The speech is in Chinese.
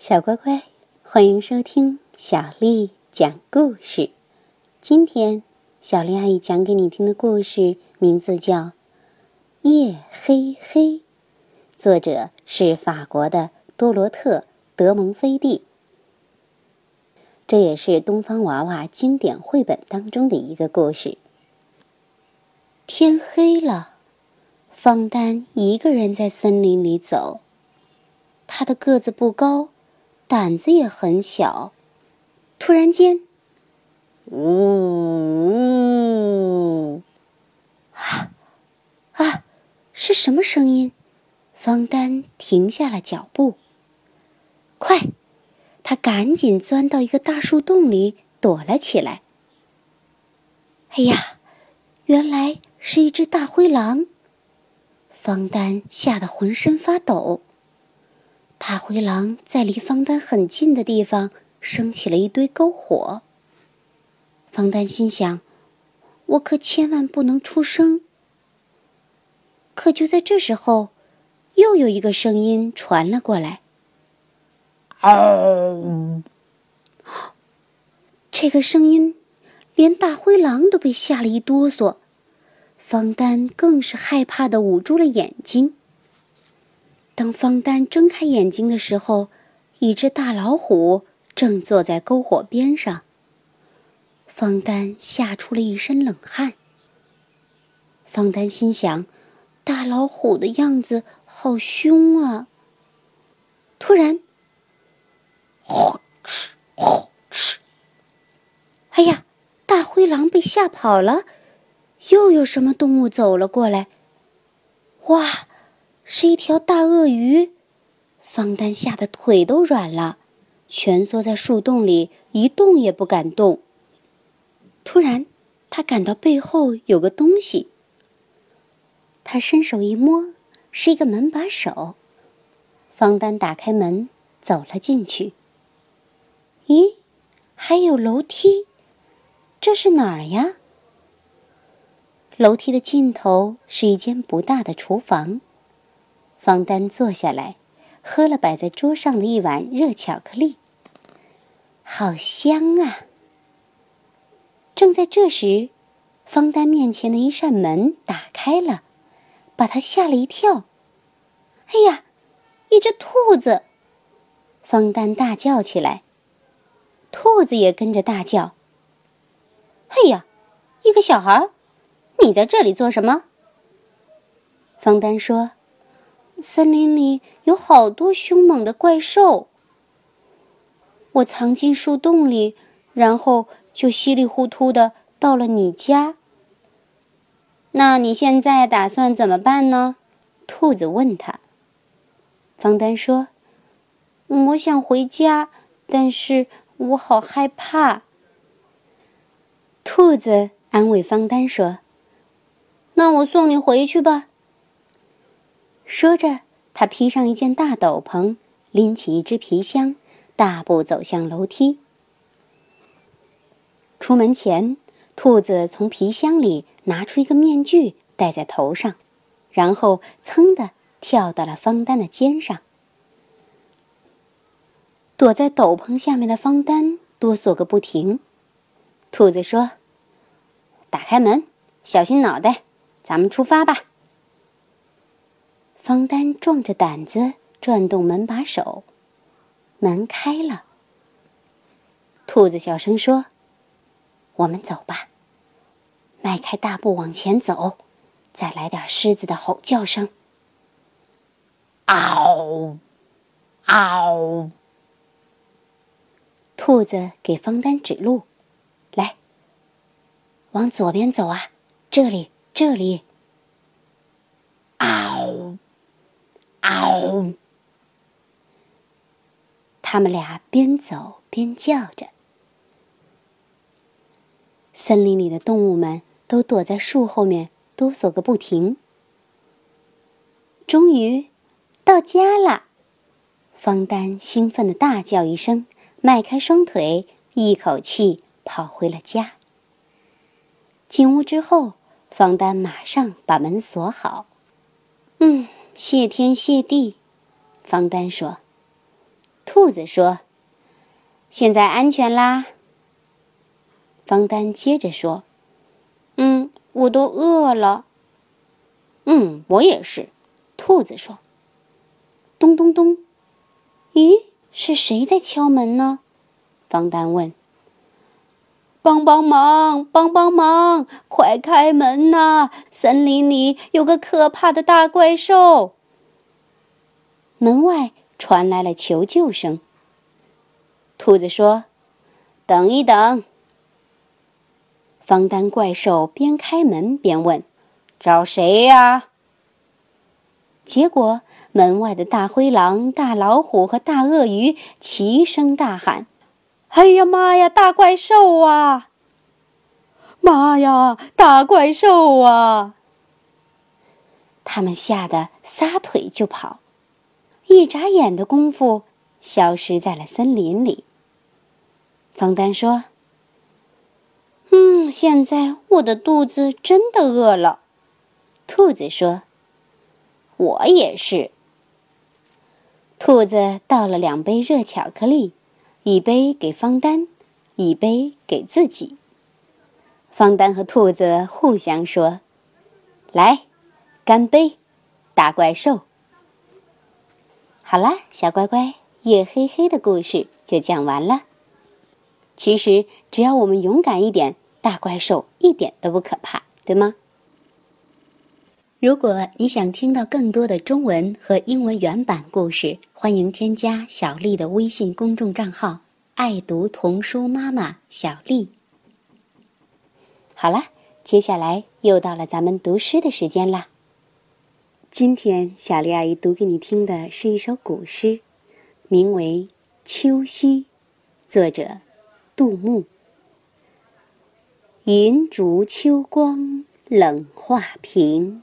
小乖乖，欢迎收听小丽讲故事。今天，小丽阿姨讲给你听的故事名字叫《夜黑黑》，作者是法国的多罗特·德蒙菲蒂。这也是东方娃娃经典绘本当中的一个故事。天黑了，方丹一个人在森林里走。他的个子不高，胆子也很小。突然间，呜！啊啊！是什么声音？方丹停下了脚步。快！他赶紧钻到一个大树洞里躲了起来。哎呀，原来是一只大灰狼！方丹吓得浑身发抖。大灰狼在离方丹很近的地方升起了一堆篝火。方丹心想：“我可千万不能出声。”可就在这时候，又有一个声音传了过来。哦！这个声音，连大灰狼都被吓了一哆嗦，方丹更是害怕的捂住了眼睛。当方丹睁开眼睛的时候，一只大老虎正坐在篝火边上。方丹吓出了一身冷汗。方丹心想：“大老虎的样子好凶啊！”突然，呼哧呼哧！哎呀，大灰狼被吓跑了。又有什么动物走了过来？哇，是一条大鳄鱼！方丹吓得腿都软了，蜷缩在树洞里一动也不敢动。突然，他感到背后有个东西。他伸手一摸，是一个门把手。方丹打开门，走了进去。咦，还有楼梯，这是哪儿呀？楼梯的尽头是一间不大的厨房。方丹坐下来，喝了摆在桌上的一碗热巧克力。好香啊！正在这时，方丹面前的一扇门打开了，把他吓了一跳。哎呀，一只兔子！方丹大叫起来。兔子也跟着大叫：“哎呀，一个小孩，你在这里做什么？”方丹说：“森林里有好多凶猛的怪兽，我藏进树洞里，然后就稀里糊涂的到了你家。那你现在打算怎么办呢？”兔子问他。方丹说：“我想回家，但是……”我好害怕。兔子安慰方丹说：“那我送你回去吧。”说着，他披上一件大斗篷，拎起一只皮箱，大步走向楼梯。出门前，兔子从皮箱里拿出一个面具戴在头上，然后噌的跳到了方丹的肩上。躲在斗篷下面的方丹哆嗦个不停。兔子说：“打开门，小心脑袋，咱们出发吧。”方丹壮着胆子转动门把手，门开了。兔子小声说：“我们走吧。”迈开大步往前走，再来点狮子的吼叫声。嗷，嗷。兔子给方丹指路，来，往左边走啊！这里，这里。嗷，嗷！他们俩边走边叫着。森林里的动物们都躲在树后面哆嗦个不停。终于到家了，方丹兴奋的大叫一声。迈开双腿，一口气跑回了家。进屋之后，方丹马上把门锁好。嗯，谢天谢地，方丹说。兔子说：“现在安全啦。”方丹接着说：“嗯，我都饿了。”“嗯，我也是。”兔子说。咚咚咚！咦，是谁在敲门呢？方丹问。“帮帮忙，帮帮忙，快开门呐！森林里有个可怕的大怪兽。”门外传来了求救声。兔子说：“等一等。”方丹怪兽边开门边问：“找谁呀？”结果，门外的大灰狼、大老虎和大鳄鱼齐声大喊：“哎呀妈呀，大怪兽啊！妈呀，大怪兽啊！”他们吓得撒腿就跑，一眨眼的功夫，消失在了森林里。方丹说。嗯，现在我的肚子真的饿了。兔子说：“我也是。”兔子倒了两杯热巧克力，一杯给方丹，一杯给自己。方丹和兔子互相说：“来，干杯，大怪兽！”好啦，小乖乖，夜黑黑的故事就讲完了。其实，只要我们勇敢一点。大怪兽一点都不可怕，对吗？如果你想听到更多的中文和英文原版故事，欢迎添加小丽的微信公众账号“爱读童书妈妈小丽”。好了，接下来又到了咱们读诗的时间啦。今天小丽阿姨读给你听的是一首古诗，名为《秋夕》，作者杜牧。银烛秋光冷画屏，